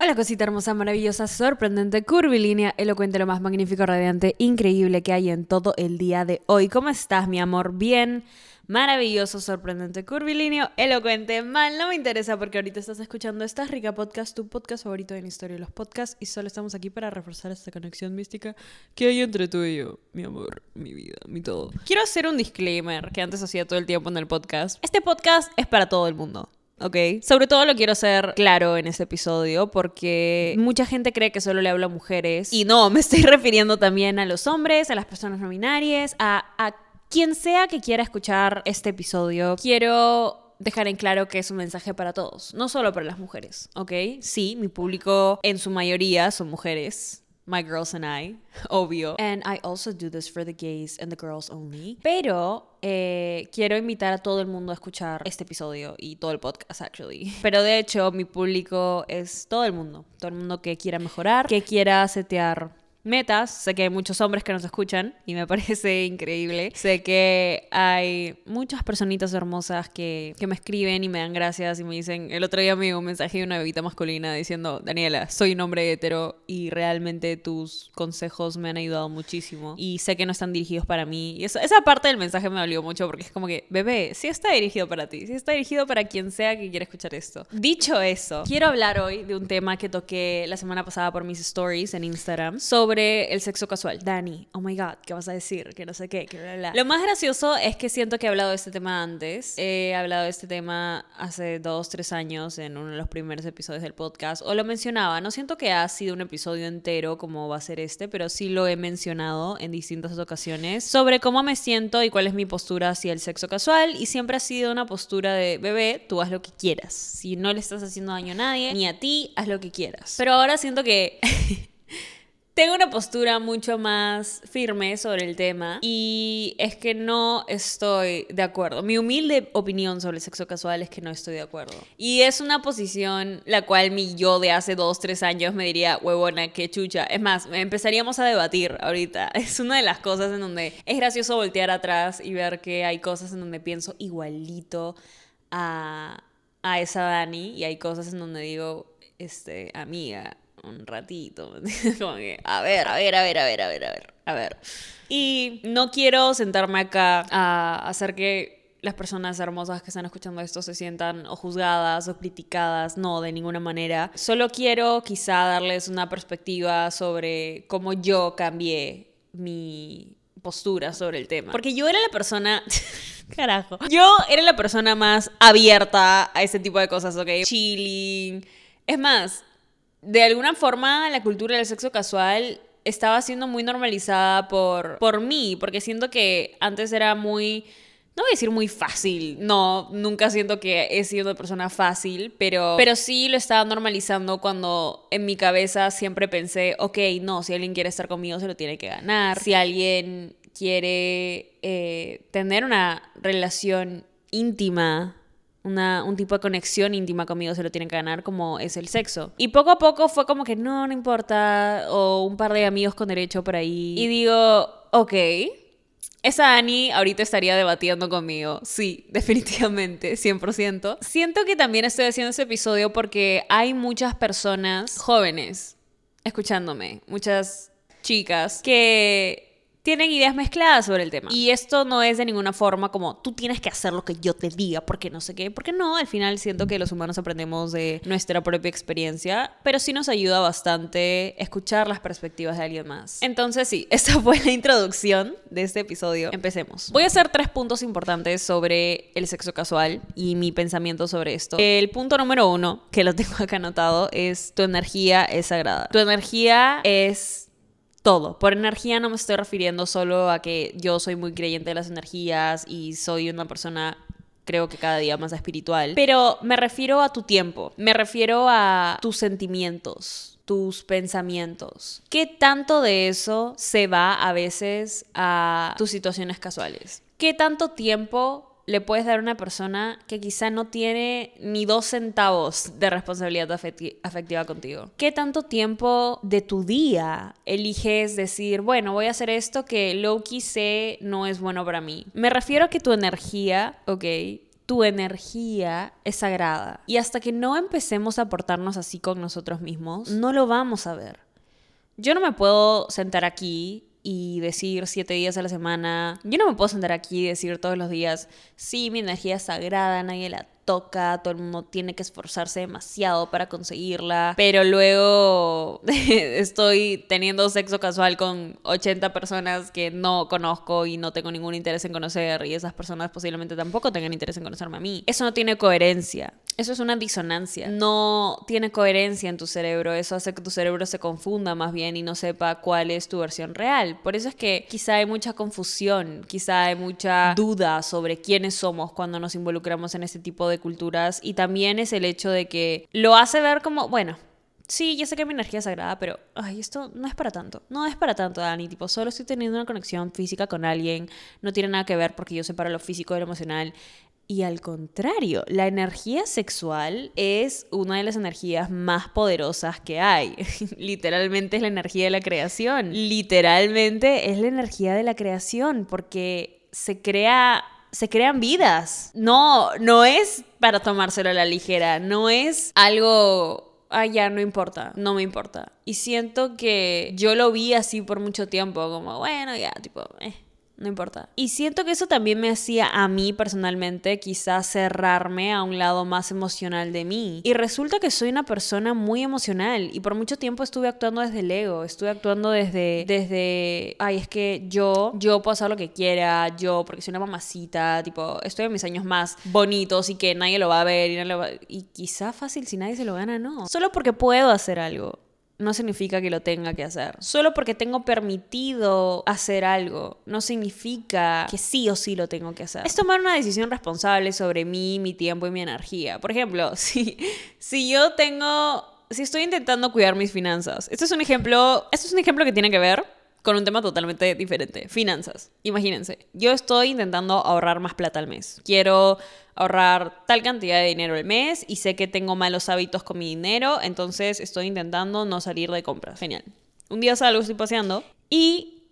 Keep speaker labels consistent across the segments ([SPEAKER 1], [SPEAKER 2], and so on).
[SPEAKER 1] Hola cosita hermosa, maravillosa, sorprendente, curvilínea, elocuente, lo más magnífico, radiante, increíble que hay en todo el día de hoy. ¿Cómo estás, mi amor? Bien, maravilloso, sorprendente, curvilíneo, elocuente, mal, no me interesa porque ahorita estás escuchando esta rica podcast, tu podcast favorito en historia de los podcasts y solo estamos aquí para reforzar esta conexión mística que hay entre tú y yo, mi amor, mi vida, mi todo. Quiero hacer un disclaimer que antes hacía todo el tiempo en el podcast. Este podcast es para todo el mundo. ¿Ok? Sobre todo lo quiero hacer claro en este episodio porque mucha gente cree que solo le hablo a mujeres y no, me estoy refiriendo también a los hombres, a las personas no binarias, a, a quien sea que quiera escuchar este episodio. Quiero dejar en claro que es un mensaje para todos, no solo para las mujeres, ¿ok? Sí, mi público en su mayoría son mujeres, my girls and I, obvio. And I also do this for the gays and the girls only. Pero eh, quiero invitar a todo el mundo a escuchar este episodio y todo el podcast, actually. Pero de hecho, mi público es todo el mundo. Todo el mundo que quiera mejorar, que quiera setear metas. Sé que hay muchos hombres que nos escuchan y me parece increíble. Sé que hay muchas personitas hermosas que, que me escriben y me dan gracias y me dicen, el otro día me dio un mensaje de una bebita masculina diciendo, Daniela, soy un hombre hetero y realmente tus consejos me han ayudado muchísimo y sé que no están dirigidos para mí. Y esa, esa parte del mensaje me dolió mucho porque es como que, bebé, sí está dirigido para ti, sí está dirigido para quien sea que quiera escuchar esto. Dicho eso, quiero hablar hoy de un tema que toqué la semana pasada por mis stories en Instagram sobre el sexo casual. Dani, oh my god, ¿qué vas a decir? Que no sé qué, que bla, bla. Lo más gracioso es que siento que he hablado de este tema antes. He hablado de este tema hace dos, tres años en uno de los primeros episodios del podcast. O lo mencionaba. No siento que ha sido un episodio entero como va a ser este, pero sí lo he mencionado en distintas ocasiones sobre cómo me siento y cuál es mi postura hacia el sexo casual. Y siempre ha sido una postura de bebé, tú haz lo que quieras. Si no le estás haciendo daño a nadie, ni a ti, haz lo que quieras. Pero ahora siento que tengo una postura mucho más firme sobre el tema y es que no estoy de acuerdo. Mi humilde opinión sobre el sexo casual es que no estoy de acuerdo. Y es una posición la cual mi yo de hace dos, tres años me diría, huevona, qué chucha. Es más, empezaríamos a debatir ahorita. Es una de las cosas en donde es gracioso voltear atrás y ver que hay cosas en donde pienso igualito a, a esa Dani y hay cosas en donde digo, este, amiga, un ratito. Como que, a ver, a ver, a ver, a ver, a ver, a ver, a ver. Y no quiero sentarme acá a hacer que las personas hermosas que están escuchando esto se sientan o juzgadas o criticadas, no, de ninguna manera. Solo quiero quizá darles una perspectiva sobre cómo yo cambié mi postura sobre el tema. Porque yo era la persona... Carajo. Yo era la persona más abierta a ese tipo de cosas, ¿ok? Chilling. Es más, de alguna forma la cultura del sexo casual estaba siendo muy normalizada por, por mí, porque siento que antes era muy... No voy a decir muy fácil, no, nunca siento que he sido una persona fácil, pero, pero sí lo estaba normalizando cuando en mi cabeza siempre pensé, ok, no, si alguien quiere estar conmigo se lo tiene que ganar, si alguien quiere eh, tener una relación íntima una, un tipo de conexión íntima conmigo se lo tienen que ganar como es el sexo. Y poco a poco fue como que no, no importa, o un par de amigos con derecho por ahí. Y digo, ok, esa Annie ahorita estaría debatiendo conmigo. Sí, definitivamente, 100%. Siento que también estoy haciendo ese episodio porque hay muchas personas jóvenes escuchándome, muchas chicas que tienen ideas mezcladas sobre el tema. Y esto no es de ninguna forma como tú tienes que hacer lo que yo te diga, porque no sé qué, porque no, al final siento que los humanos aprendemos de nuestra propia experiencia, pero sí nos ayuda bastante escuchar las perspectivas de alguien más. Entonces sí, esta fue la introducción de este episodio. Empecemos. Voy a hacer tres puntos importantes sobre el sexo casual y mi pensamiento sobre esto. El punto número uno, que lo tengo acá anotado, es tu energía es sagrada. Tu energía es todo. Por energía no me estoy refiriendo solo a que yo soy muy creyente de las energías y soy una persona creo que cada día más espiritual, pero me refiero a tu tiempo, me refiero a tus sentimientos, tus pensamientos. ¿Qué tanto de eso se va a veces a tus situaciones casuales? ¿Qué tanto tiempo le puedes dar a una persona que quizá no tiene ni dos centavos de responsabilidad afectiva contigo? ¿Qué tanto tiempo de tu día eliges decir, bueno, voy a hacer esto que Loki sé no es bueno para mí? Me refiero a que tu energía, ok, tu energía es sagrada. Y hasta que no empecemos a portarnos así con nosotros mismos, no lo vamos a ver. Yo no me puedo sentar aquí y decir siete días a la semana. Yo no me puedo sentar aquí y decir todos los días, sí, mi energía es sagrada, nadie la toca, todo el mundo tiene que esforzarse demasiado para conseguirla, pero luego estoy teniendo sexo casual con 80 personas que no conozco y no tengo ningún interés en conocer y esas personas posiblemente tampoco tengan interés en conocerme a mí. Eso no tiene coherencia. Eso es una disonancia. No tiene coherencia en tu cerebro. Eso hace que tu cerebro se confunda más bien y no sepa cuál es tu versión real. Por eso es que quizá hay mucha confusión, quizá hay mucha duda sobre quiénes somos cuando nos involucramos en este tipo de culturas y también es el hecho de que lo hace ver como, bueno, sí, yo sé que mi energía es sagrada, pero, ay, esto no es para tanto. No es para tanto, Dani. Tipo, solo estoy teniendo una conexión física con alguien. No tiene nada que ver porque yo separo lo físico de lo emocional. Y al contrario, la energía sexual es una de las energías más poderosas que hay. Literalmente es la energía de la creación. Literalmente es la energía de la creación porque se crea se crean vidas. No, no es para tomárselo a la ligera, no es algo, ah, ya, no importa, no me importa. Y siento que yo lo vi así por mucho tiempo, como, bueno, ya, tipo, eh no importa. Y siento que eso también me hacía a mí personalmente quizás cerrarme a un lado más emocional de mí. Y resulta que soy una persona muy emocional y por mucho tiempo estuve actuando desde el ego, estuve actuando desde, desde, ay, es que yo, yo puedo hacer lo que quiera, yo, porque soy una mamacita, tipo, estoy en mis años más bonitos y que nadie lo va a ver y, y quizá fácil si nadie se lo gana, no. Solo porque puedo hacer algo no significa que lo tenga que hacer. Solo porque tengo permitido hacer algo, no significa que sí o sí lo tengo que hacer. Es tomar una decisión responsable sobre mí, mi tiempo y mi energía. Por ejemplo, si, si yo tengo, si estoy intentando cuidar mis finanzas, esto es un ejemplo, esto es un ejemplo que tiene que ver con un tema totalmente diferente. Finanzas. Imagínense, yo estoy intentando ahorrar más plata al mes. Quiero ahorrar tal cantidad de dinero al mes y sé que tengo malos hábitos con mi dinero, entonces estoy intentando no salir de compras. Genial. Un día salgo, estoy paseando y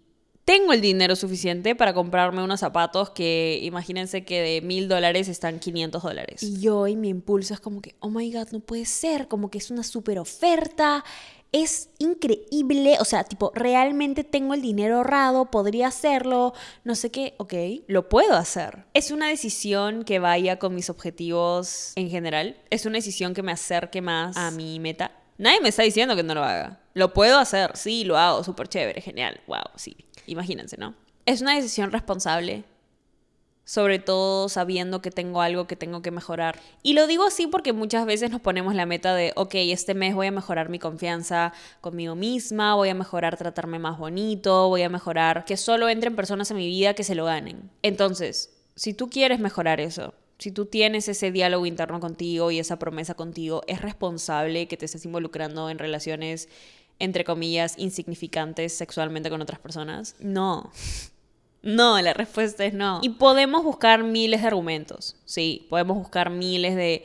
[SPEAKER 1] tengo el dinero suficiente para comprarme unos zapatos que imagínense que de mil dólares están 500 dólares. Y yo y mi impulso es como que, oh my god, no puede ser, como que es una super oferta es increíble, o sea, tipo, realmente tengo el dinero ahorrado, podría hacerlo, no sé qué, ok, lo puedo hacer. Es una decisión que vaya con mis objetivos en general, es una decisión que me acerque más a mi meta. Nadie me está diciendo que no lo haga. Lo puedo hacer, sí, lo hago, súper chévere, genial, wow, sí. Imagínense, ¿no? Es una decisión responsable, sobre todo sabiendo que tengo algo que tengo que mejorar. Y lo digo así porque muchas veces nos ponemos la meta de, ok, este mes voy a mejorar mi confianza conmigo misma, voy a mejorar tratarme más bonito, voy a mejorar que solo entren personas en mi vida que se lo ganen. Entonces, si tú quieres mejorar eso, si tú tienes ese diálogo interno contigo y esa promesa contigo, es responsable que te estés involucrando en relaciones, entre comillas, insignificantes sexualmente con otras personas. No. No, la respuesta es no. Y podemos buscar miles de argumentos, sí, podemos buscar miles de,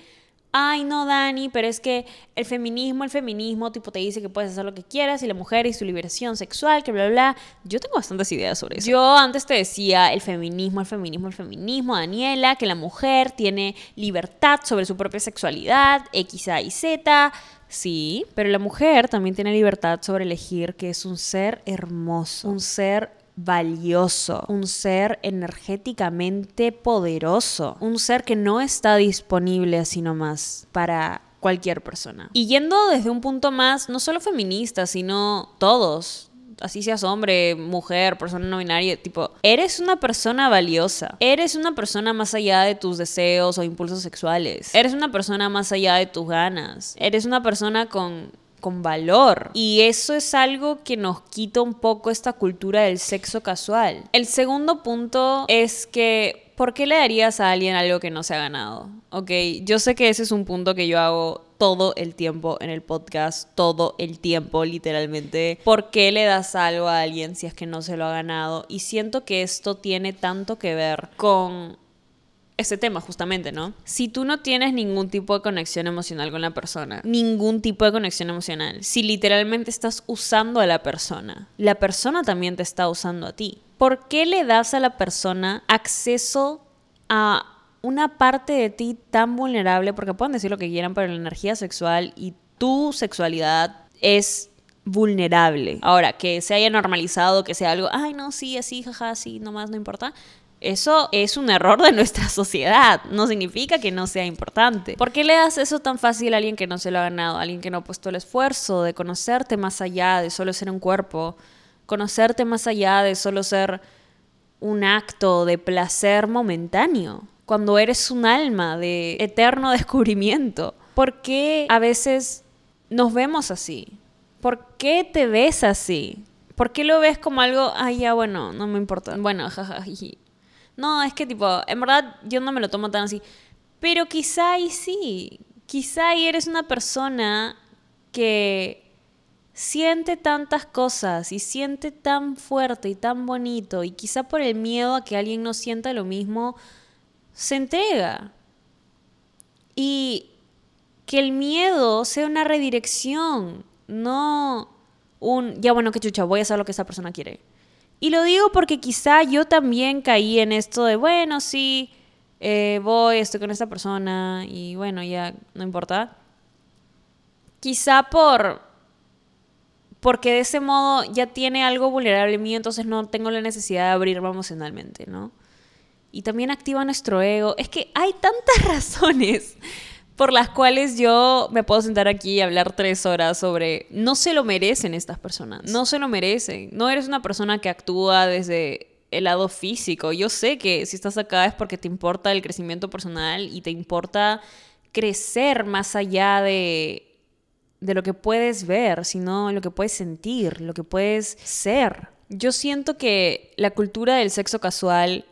[SPEAKER 1] ay, no, Dani, pero es que el feminismo, el feminismo, tipo, te dice que puedes hacer lo que quieras y la mujer y su liberación sexual, que bla, bla, bla. Yo tengo bastantes ideas sobre eso. Yo antes te decía el feminismo, el feminismo, el feminismo, Daniela, que la mujer tiene libertad sobre su propia sexualidad, X, A y Z. Sí, pero la mujer también tiene libertad sobre elegir que es un ser hermoso, un ser valioso, un ser energéticamente poderoso, un ser que no está disponible así nomás para cualquier persona. Y yendo desde un punto más, no solo feminista, sino todos, así seas hombre, mujer, persona no binaria, tipo, eres una persona valiosa. Eres una persona más allá de tus deseos o impulsos sexuales. Eres una persona más allá de tus ganas. Eres una persona con con valor. Y eso es algo que nos quita un poco esta cultura del sexo casual. El segundo punto es que, ¿por qué le darías a alguien algo que no se ha ganado? Ok, yo sé que ese es un punto que yo hago todo el tiempo en el podcast, todo el tiempo literalmente. ¿Por qué le das algo a alguien si es que no se lo ha ganado? Y siento que esto tiene tanto que ver con ese tema justamente, ¿no? Si tú no tienes ningún tipo de conexión emocional con la persona, ningún tipo de conexión emocional, si literalmente estás usando a la persona, la persona también te está usando a ti. ¿Por qué le das a la persona acceso a una parte de ti tan vulnerable, porque pueden decir lo que quieran, pero la energía sexual y tu sexualidad es vulnerable. Ahora, que se haya normalizado, que sea algo, ay, no, sí, así, jaja, sí, nomás no importa. Eso es un error de nuestra sociedad. No significa que no sea importante. ¿Por qué le das eso tan fácil a alguien que no se lo ha ganado? A alguien que no ha puesto el esfuerzo de conocerte más allá de solo ser un cuerpo. Conocerte más allá de solo ser un acto de placer momentáneo. Cuando eres un alma de eterno descubrimiento. ¿Por qué a veces nos vemos así? ¿Por qué te ves así? ¿Por qué lo ves como algo, ay, ya, bueno, no me importa? Bueno, jajaja. No, es que tipo, en verdad yo no me lo tomo tan así. Pero quizá sí. Quizá eres una persona que siente tantas cosas y siente tan fuerte y tan bonito y quizá por el miedo a que alguien no sienta lo mismo, se entrega. Y que el miedo sea una redirección, no un, ya bueno, que chucha, voy a hacer lo que esa persona quiere. Y lo digo porque quizá yo también caí en esto de, bueno, sí, eh, voy, estoy con esta persona y bueno, ya no importa. Quizá por... Porque de ese modo ya tiene algo vulnerable en mí, entonces no tengo la necesidad de abrirme emocionalmente, ¿no? Y también activa nuestro ego. Es que hay tantas razones por las cuales yo me puedo sentar aquí y hablar tres horas sobre no se lo merecen estas personas, no se lo merecen. No eres una persona que actúa desde el lado físico. Yo sé que si estás acá es porque te importa el crecimiento personal y te importa crecer más allá de, de lo que puedes ver, sino lo que puedes sentir, lo que puedes ser. Yo siento que la cultura del sexo casual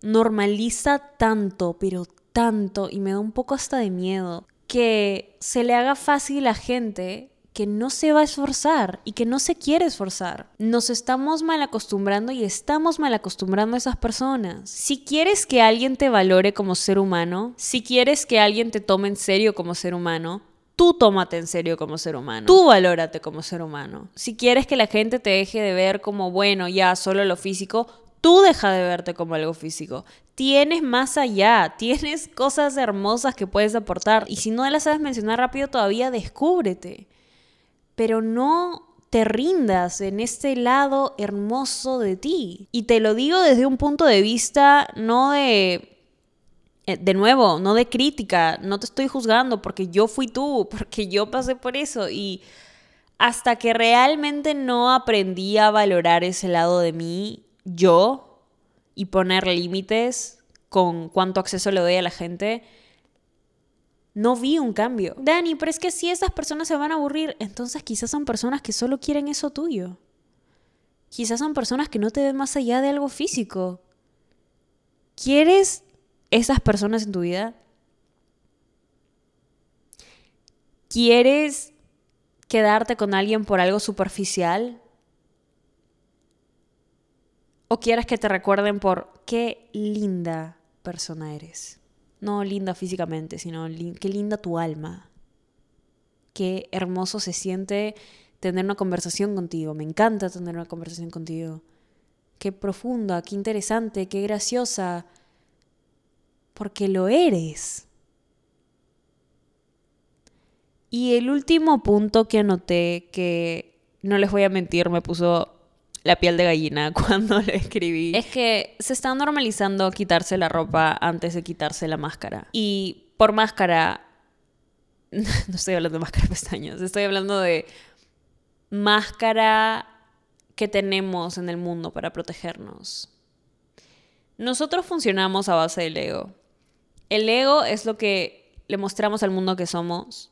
[SPEAKER 1] normaliza tanto, pero tanto y me da un poco hasta de miedo que se le haga fácil a gente que no se va a esforzar y que no se quiere esforzar. Nos estamos mal acostumbrando y estamos mal acostumbrando a esas personas. Si quieres que alguien te valore como ser humano, si quieres que alguien te tome en serio como ser humano, tú tómate en serio como ser humano. Tú valórate como ser humano. Si quieres que la gente te deje de ver como, bueno, ya solo lo físico, tú deja de verte como algo físico. Tienes más allá, tienes cosas hermosas que puedes aportar. Y si no las sabes mencionar rápido, todavía descúbrete. Pero no te rindas en este lado hermoso de ti. Y te lo digo desde un punto de vista no de... Eh, de nuevo, no de crítica, no te estoy juzgando porque yo fui tú, porque yo pasé por eso y hasta que realmente no aprendí a valorar ese lado de mí, yo y poner límites con cuánto acceso le doy a la gente, no vi un cambio. Dani, pero es que si esas personas se van a aburrir, entonces quizás son personas que solo quieren eso tuyo. Quizás son personas que no te ven más allá de algo físico. ¿Quieres esas personas en tu vida? ¿Quieres quedarte con alguien por algo superficial? O quieras que te recuerden por qué linda persona eres. No linda físicamente, sino qué linda tu alma. Qué hermoso se siente tener una conversación contigo. Me encanta tener una conversación contigo. Qué profunda, qué interesante, qué graciosa. Porque lo eres. Y el último punto que anoté, que no les voy a mentir, me puso la piel de gallina cuando le escribí. Es que se está normalizando quitarse la ropa antes de quitarse la máscara. Y por máscara, no estoy hablando de máscara pestañas, estoy hablando de máscara que tenemos en el mundo para protegernos. Nosotros funcionamos a base del ego. El ego es lo que le mostramos al mundo que somos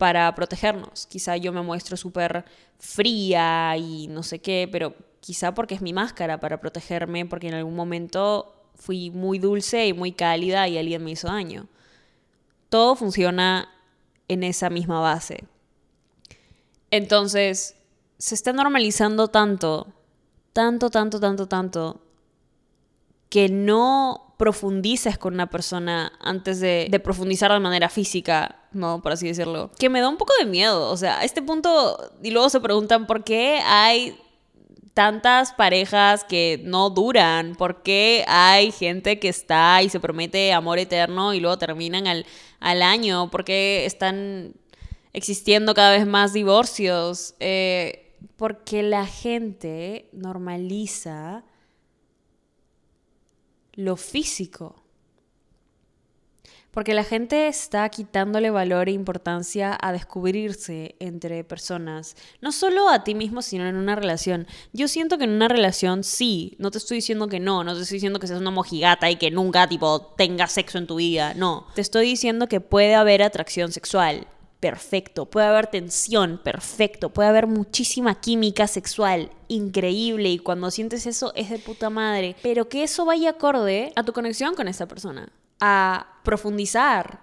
[SPEAKER 1] para protegernos. Quizá yo me muestro súper fría y no sé qué, pero quizá porque es mi máscara para protegerme, porque en algún momento fui muy dulce y muy cálida y alguien me hizo daño. Todo funciona en esa misma base. Entonces, se está normalizando tanto, tanto, tanto, tanto, tanto, que no profundices con una persona antes de, profundizar de manera física, ¿no? Por así decirlo. Que me da un poco de miedo. O sea, a este punto, y luego se preguntan por qué hay tantas parejas que no duran? ¿Por qué hay gente que está y se promete amor eterno y luego terminan al, al año? ¿Por qué están existiendo cada vez más divorcios? Eh, porque la gente normaliza lo físico. Porque la gente está quitándole valor e importancia a descubrirse entre personas. No solo a ti mismo, sino en una relación. Yo siento que en una relación sí. No te estoy diciendo que no. No te estoy diciendo que seas una mojigata y que nunca, tipo, tengas sexo en tu vida. No. Te estoy diciendo que puede haber atracción sexual. Perfecto. Puede haber tensión. Perfecto. Puede haber muchísima química sexual. Increíble. Y cuando sientes eso es de puta madre. Pero que eso vaya acorde a tu conexión con esa persona a profundizar,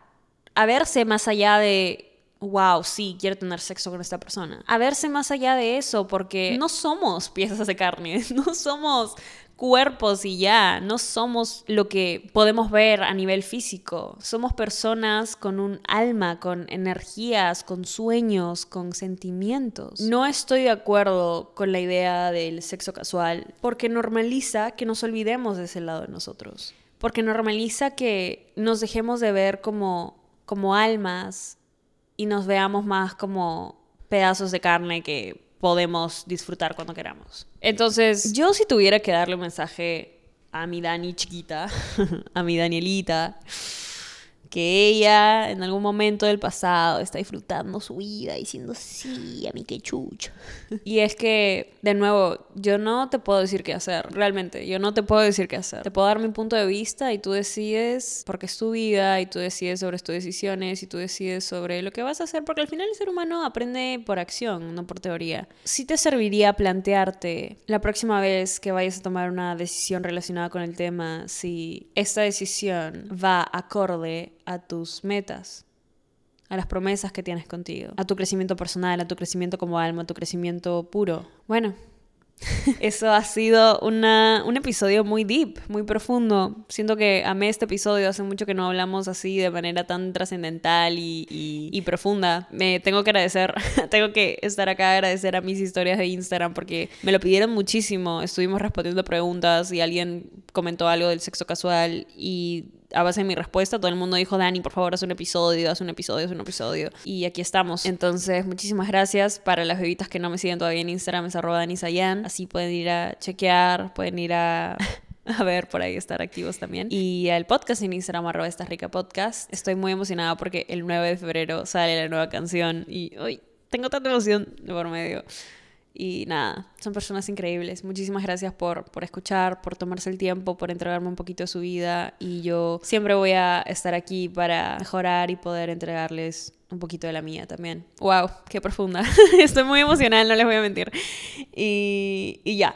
[SPEAKER 1] a verse más allá de, wow, sí, quiero tener sexo con esta persona. A verse más allá de eso, porque no somos piezas de carne, no somos cuerpos y ya, no somos lo que podemos ver a nivel físico, somos personas con un alma, con energías, con sueños, con sentimientos. No estoy de acuerdo con la idea del sexo casual porque normaliza que nos olvidemos de ese lado de nosotros porque normaliza que nos dejemos de ver como, como almas y nos veamos más como pedazos de carne que podemos disfrutar cuando queramos. Entonces, yo si tuviera que darle un mensaje a mi Dani chiquita, a mi Danielita, que ella en algún momento del pasado está disfrutando su vida diciendo sí, a mí qué chucho. Y es que, de nuevo, yo no te puedo decir qué hacer, realmente, yo no te puedo decir qué hacer. Te puedo dar mi punto de vista y tú decides porque es tu vida y tú decides sobre tus decisiones y tú decides sobre lo que vas a hacer, porque al final el ser humano aprende por acción, no por teoría. Sí te serviría plantearte la próxima vez que vayas a tomar una decisión relacionada con el tema si esta decisión va acorde a tus metas, a las promesas que tienes contigo, a tu crecimiento personal, a tu crecimiento como alma, a tu crecimiento puro. Bueno, eso ha sido una, un episodio muy deep, muy profundo. Siento que amé este episodio. Hace mucho que no hablamos así de manera tan trascendental y, y, profunda. Me tengo que agradecer, tengo que estar acá agradecer a mis historias de Instagram porque me lo pidieron muchísimo. Estuvimos respondiendo preguntas y alguien comentó algo del sexo casual y a base de mi respuesta, todo el mundo dijo, Dani, por favor, haz un episodio, haz un episodio, haz un episodio. Y aquí estamos. Entonces, muchísimas gracias. Para las bebitas que no me siguen todavía en Instagram, es arroba Dani Sayan. Así pueden ir a chequear, pueden ir a... a ver por ahí estar activos también. Y el podcast en Instagram, arroba esta rica podcast. Estoy muy emocionada porque el 9 de febrero sale la nueva canción y hoy tengo tanta emoción de por medio. Y nada, son personas increíbles. Muchísimas gracias por, por escuchar, por tomarse el tiempo, por entregarme un poquito de su vida. Y yo siempre voy a estar aquí para mejorar y poder entregarles un poquito de la mía también. ¡Wow! ¡Qué profunda! Estoy muy emocional, no les voy a mentir. Y, y ya.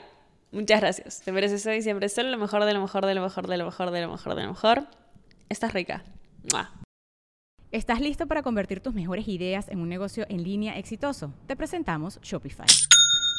[SPEAKER 1] Muchas gracias. Te mereces hoy siempre ser lo mejor, de lo mejor, de lo mejor, de lo mejor, de lo mejor, de lo mejor. Estás rica.
[SPEAKER 2] ¿Estás listo para convertir tus mejores ideas en un negocio en línea exitoso? Te presentamos Shopify.